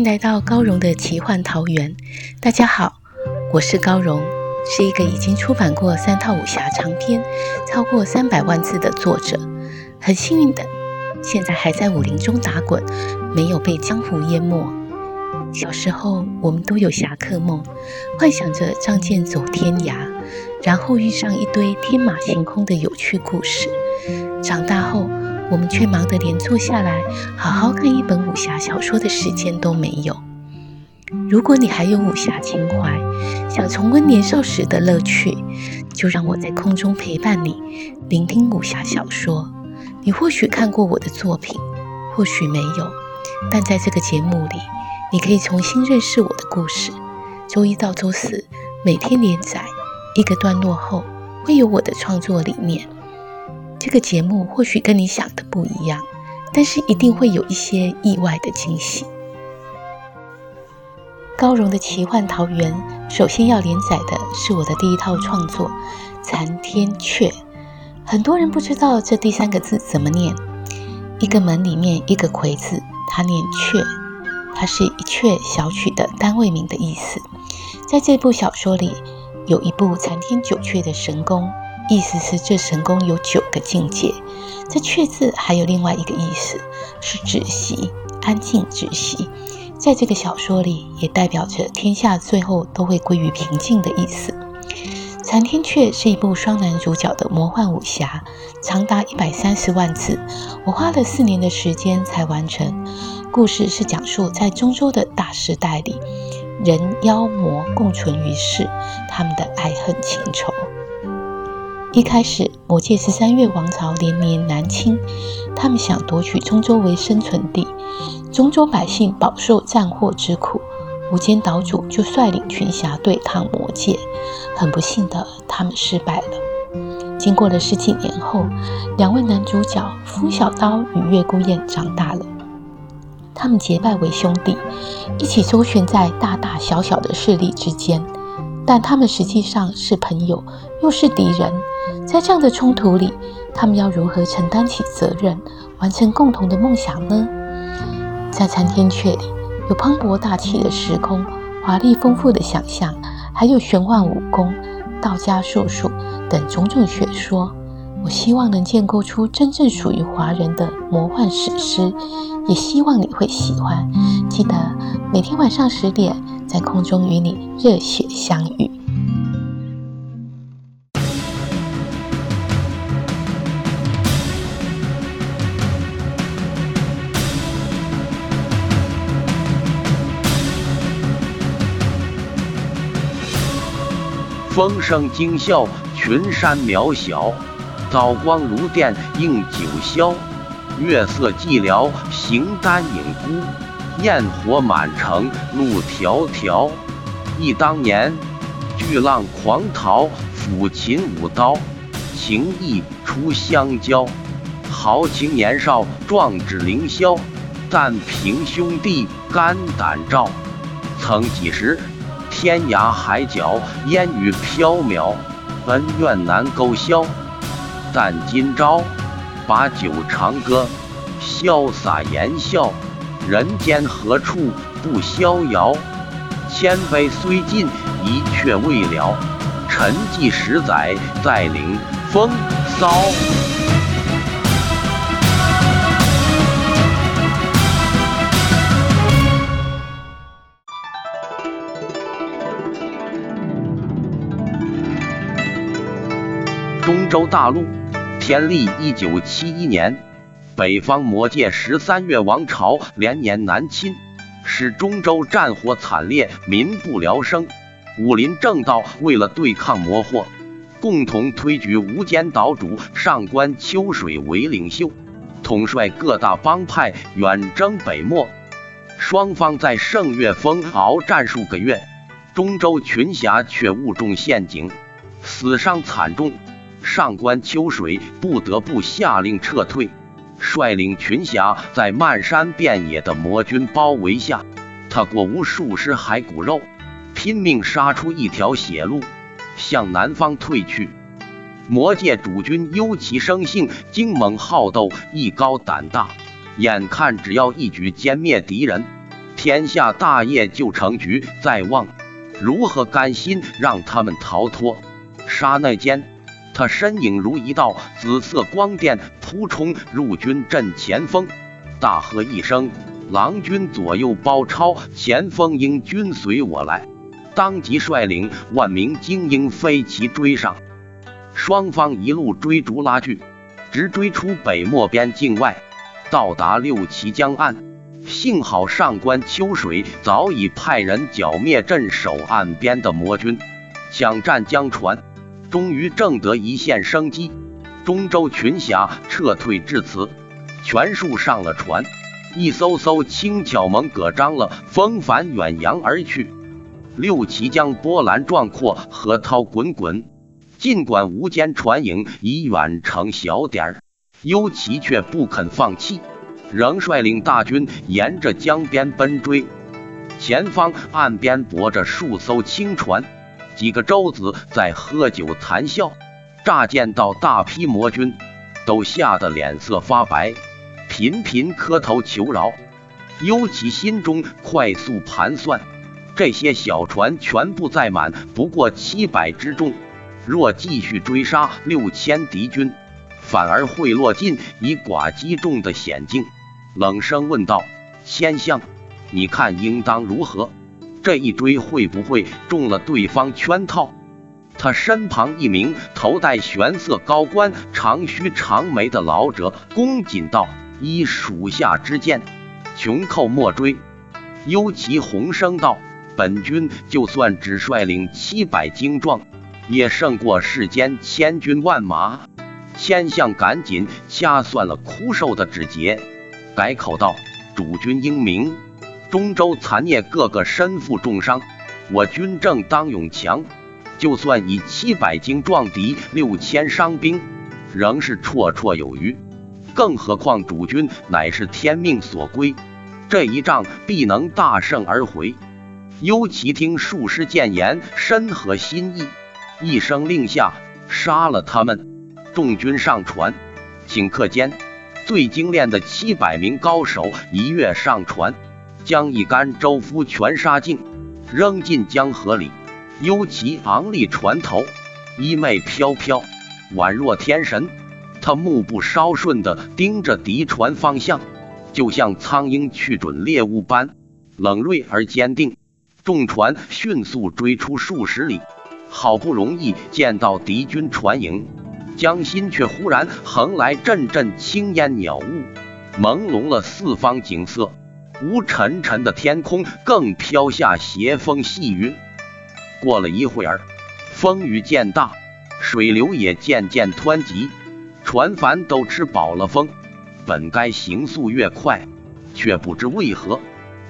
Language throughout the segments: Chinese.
迎来到高荣的奇幻桃源。大家好，我是高荣，是一个已经出版过三套武侠长篇、超过三百万字的作者。很幸运的，现在还在武林中打滚，没有被江湖淹没。小时候，我们都有侠客梦，幻想着仗剑走天涯，然后遇上一堆天马行空的有趣故事。长大后，我们却忙得连坐下来好好看一本武侠小说的时间都没有。如果你还有武侠情怀，想重温年少时的乐趣，就让我在空中陪伴你，聆听武侠小说。你或许看过我的作品，或许没有，但在这个节目里，你可以重新认识我的故事。周一到周四每天连载，一个段落后会有我的创作理念。这个节目或许跟你想的不一样，但是一定会有一些意外的惊喜。高荣的奇幻桃源，首先要连载的是我的第一套创作《残天阙》。很多人不知道这第三个字怎么念，一个门里面一个魁字，它念阙，它是一阙小曲的单位名的意思。在这部小说里，有一部残天九阙的神功。意思是这神功有九个境界，这“阙”字还有另外一个意思，是止息、安静止息。在这个小说里，也代表着天下最后都会归于平静的意思。《残天阙》是一部双男主角的魔幻武侠，长达一百三十万字，我花了四年的时间才完成。故事是讲述在中州的大时代里，人妖魔共存于世，他们的爱恨情仇。一开始，魔界十三月王朝连年南侵，他们想夺取中州为生存地，中州百姓饱受战祸之苦，无间岛主就率领群侠对抗魔界，很不幸的，他们失败了。经过了十几年后，两位男主角风小刀与月孤雁长大了，他们结拜为兄弟，一起周旋在大大小小的势力之间，但他们实际上是朋友，又是敌人。在这样的冲突里，他们要如何承担起责任，完成共同的梦想呢？在残天阙里，有磅礴大气的时空、华丽丰富的想象，还有玄幻武功、道家术数等种种学说。我希望能建构出真正属于华人的魔幻史诗，也希望你会喜欢。记得每天晚上十点，在空中与你热血相遇。风声惊啸，群山渺小；早光如电，映九霄。月色寂寥，形单影孤。焰火满城，路迢迢。忆当年，巨浪狂涛，抚琴舞刀，情义出相交。豪情年少，壮志凌霄。但凭兄弟肝胆照，曾几时。天涯海角，烟雨飘渺，恩怨难勾销。但今朝，把酒长歌，潇洒言笑。人间何处不逍遥？千杯虽尽，一却未了。沉寂十载，再领风骚。中州大陆，天历一九七一年，北方魔界十三月王朝连年南侵，使中州战火惨烈，民不聊生。武林正道为了对抗魔祸，共同推举无间岛主上官秋水为领袖，统帅各大帮派远征北漠。双方在圣岳峰鏖战数个月，中州群侠却误中陷阱，死伤惨重。上官秋水不得不下令撤退，率领群侠在漫山遍野的魔军包围下，他过无数尸骸骨肉。拼命杀出一条血路，向南方退去。魔界主君幽其生性精猛好斗，艺高胆大，眼看只要一举歼灭敌人，天下大业就成局在望，如何甘心让他们逃脱？刹那间，他身影如一道紫色光电扑冲入军阵前锋，大喝一声：“郎君左右包抄，前锋应军随我来。”当即率领万名精英飞骑追上，双方一路追逐拉锯，直追出北漠边境外，到达六旗江岸。幸好上官秋水早已派人剿灭镇守岸边的魔军，抢占江船，终于挣得一线生机。中州群侠撤退至此，全数上了船，一艘艘轻巧猛葛张了风帆远洋而去。六旗江波澜壮阔，河涛滚滚。尽管无间船影已远成小点儿，幽奇却不肯放弃，仍率领大军沿着江边奔追。前方岸边泊着数艘轻船，几个舟子在喝酒谈笑。乍见到大批魔军，都吓得脸色发白，频频磕头求饶。幽其心中快速盘算。这些小船全部载满不过七百之众，若继续追杀六千敌军，反而会落进以寡击众的险境。冷声问道：“千相，你看应当如何？这一追会不会中了对方圈套？”他身旁一名头戴玄色高冠、长须长眉的老者恭谨道：“依属下之见，穷寇莫追。”幽其洪声道。本君就算只率领七百精壮，也胜过世间千军万马。千相赶紧掐算了枯瘦的指节，改口道：“主君英明，中州残孽个个身负重伤，我军正当勇强。就算以七百精壮敌六千伤兵，仍是绰绰有余。更何况主君乃是天命所归，这一仗必能大胜而回。”尤其听术师谏言，深合心意，一声令下，杀了他们。众军上船，顷刻间，最精炼的七百名高手一跃上船，将一干舟夫全杀尽，扔进江河里。幽奇昂立船头，衣袂飘飘，宛若天神。他目不稍顺地盯着敌船方向，就像苍鹰去准猎物般冷锐而坚定。众船迅速追出数十里，好不容易见到敌军船影，江心却忽然横来阵阵青烟袅雾，朦胧了四方景色。乌沉沉的天空更飘下斜风细雨。过了一会儿，风雨渐大，水流也渐渐湍急，船帆都吃饱了风，本该行速越快，却不知为何，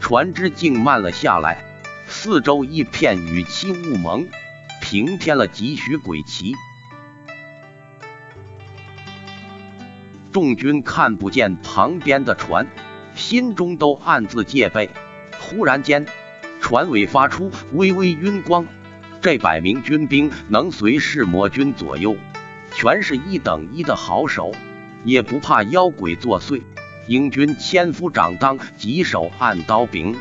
船只竟慢了下来。四周一片雨气雾蒙，平添了几许鬼奇。众军看不见旁边的船，心中都暗自戒备。忽然间，船尾发出微微晕光。这百名军兵能随侍魔军左右，全是一等一的好手，也不怕妖鬼作祟。英军千夫长当，棘手按刀柄。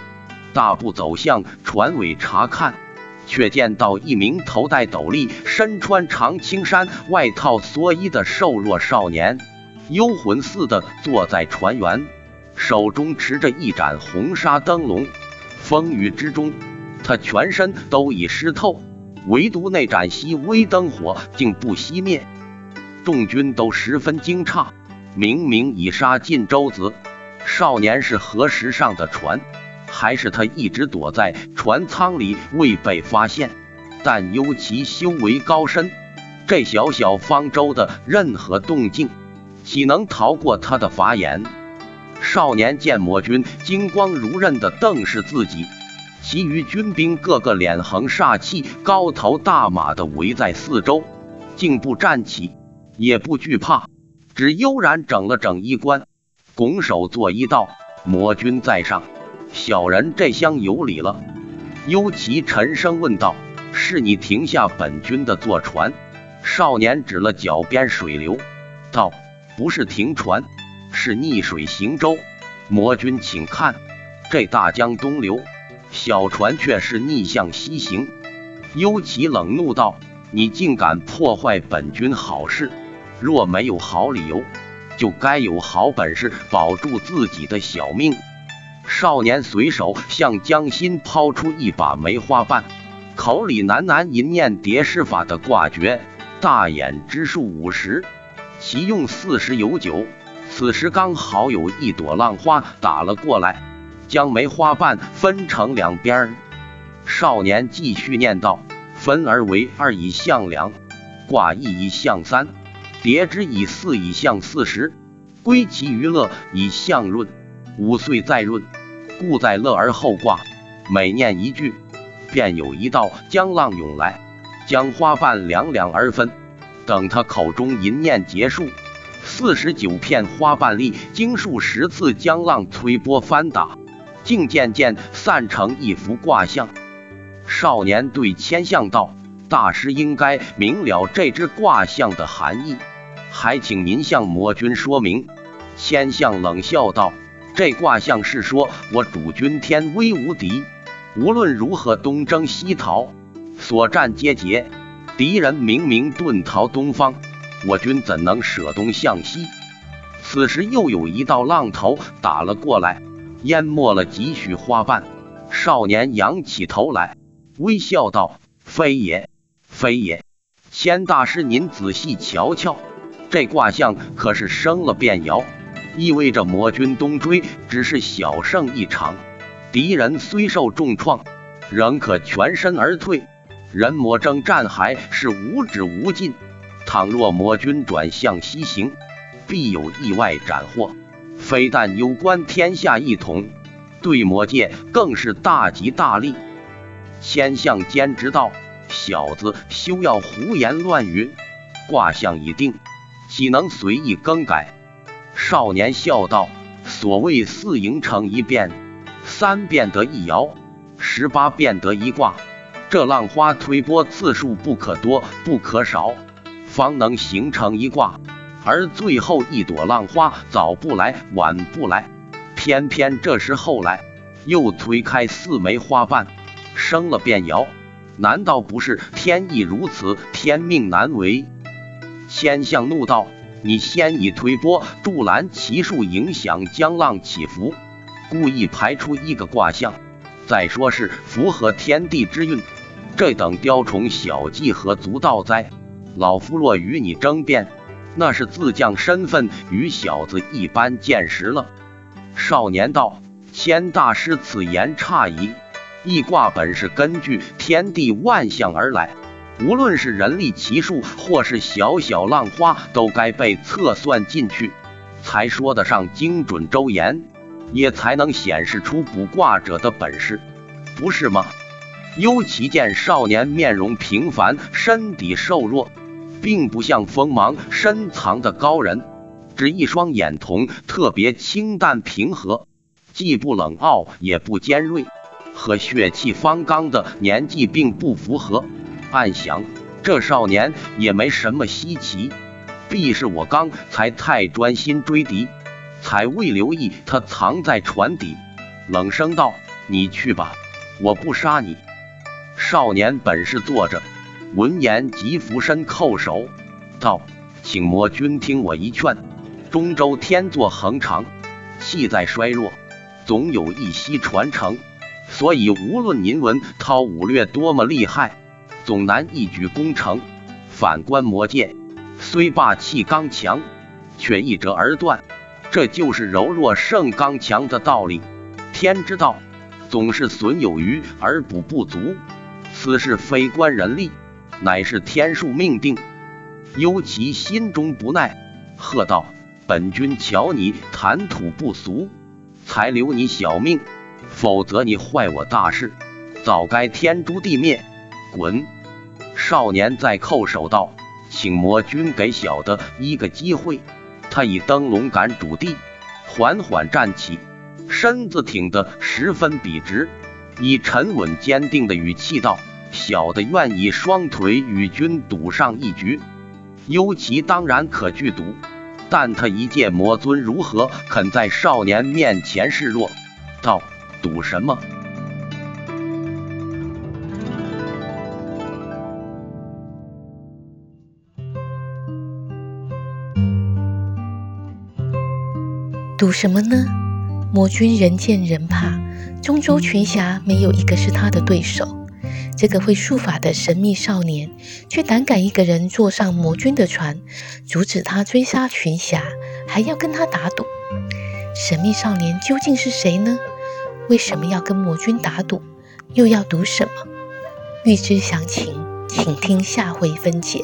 大步走向船尾查看，却见到一名头戴斗笠、身穿长青衫外套蓑衣的瘦弱少年，幽魂似的坐在船员，手中持着一盏红纱灯笼。风雨之中，他全身都已湿透，唯独那盏细微灯火竟不熄灭。众军都十分惊诧，明明已杀尽周子，少年是何时上的船？还是他一直躲在船舱里未被发现？但尤其修为高深，这小小方舟的任何动静，岂能逃过他的法眼？少年见魔君金光如刃的瞪视自己，其余军兵个个脸横煞气，高头大马的围在四周，竟不站起，也不惧怕，只悠然整了整衣冠，拱手作揖道：“魔君在上，小人这厢有礼了。”幽其沉声问道。是你停下本君的坐船。少年指了脚边水流，道：“不是停船，是逆水行舟。魔君，请看，这大江东流，小船却是逆向西行。”幽奇冷怒道：“你竟敢破坏本君好事！若没有好理由，就该有好本事保住自己的小命。”少年随手向江心抛出一把梅花瓣。口里喃喃吟念叠诗法的卦诀，大眼之数五十，其用四十有九。此时刚好有一朵浪花打了过来，将梅花瓣分成两边。少年继续念道：“分而为二以象两，卦一以象三，叠之以四以象四十，归其于乐以象润。五岁再润，故在乐而后卦。每念一句。”便有一道江浪涌来，将花瓣两两而分。等他口中吟念结束，四十九片花瓣力经数十次江浪推波翻打，竟渐渐散成一幅卦象。少年对千相道：“大师应该明了这只卦象的含义，还请您向魔君说明。”千相冷笑道：“这卦象是说我主君天威无敌。”无论如何东征西逃，所战皆捷。敌人明明遁逃东方，我军怎能舍东向西？此时又有一道浪头打了过来，淹没了几许花瓣。少年仰起头来，微笑道：“非也，非也。千大师，您仔细瞧瞧，这卦象可是生了变爻，意味着魔军东追只是小胜一场。”敌人虽受重创，仍可全身而退。人魔争战还是无止无尽。倘若魔君转向西行，必有意外斩获。非但攸关天下一统，对魔界更是大吉大利。千相坚直道：“小子休要胡言乱语，卦象已定，岂能随意更改？”少年笑道：“所谓四营成一变。”三变得一爻，十八变得一卦。这浪花推波次数不可多，不可少，方能形成一卦。而最后一朵浪花早不来，晚不来，偏偏这时候来，又推开四枚花瓣，生了变爻。难道不是天意如此，天命难违？千相怒道：“你先以推波助澜其术，影响江浪起伏。”故意排出一个卦象，再说是符合天地之运，这等雕虫小技何足道哉？老夫若与你争辩，那是自降身份，与小子一般见识了。少年道：“千大师此言差矣。易卦本是根据天地万象而来，无论是人力奇数，或是小小浪花，都该被测算进去，才说得上精准周延。”也才能显示出卜卦者的本事，不是吗？尤其见少年面容平凡，身体瘦弱，并不像锋芒深藏的高人，只一双眼瞳特别清淡平和，既不冷傲也不尖锐，和血气方刚的年纪并不符合。暗想，这少年也没什么稀奇，必是我刚才太专心追敌。才未留意他藏在船底，冷声道：“你去吧，我不杀你。”少年本是坐着，闻言即俯身叩首道：“请魔君听我一劝，中州天作恒长，气在衰弱，总有一息传承。所以无论您文韬武略多么厉害，总难一举攻城。反观魔界，虽霸气刚强，却一折而断。”这就是柔弱胜刚强的道理。天之道，总是损有余而补不足。此事非关人力，乃是天数命定。幽其心中不耐，喝道：“本君瞧你谈吐不俗，才留你小命，否则你坏我大事，早该天诛地灭！滚！”少年在叩首道：“请魔君给小的一个机会。”他以灯笼杆拄地，缓缓站起，身子挺得十分笔直，以沉稳坚定的语气道：“小的愿以双腿与君赌上一局。”幽其当然可拒赌，但他一介魔尊，如何肯在少年面前示弱？道：“赌什么？”赌什么呢？魔君人见人怕，中州群侠没有一个是他的对手。这个会术法的神秘少年，却胆敢一个人坐上魔君的船，阻止他追杀群侠，还要跟他打赌。神秘少年究竟是谁呢？为什么要跟魔君打赌？又要赌什么？欲知详情，请听下回分解。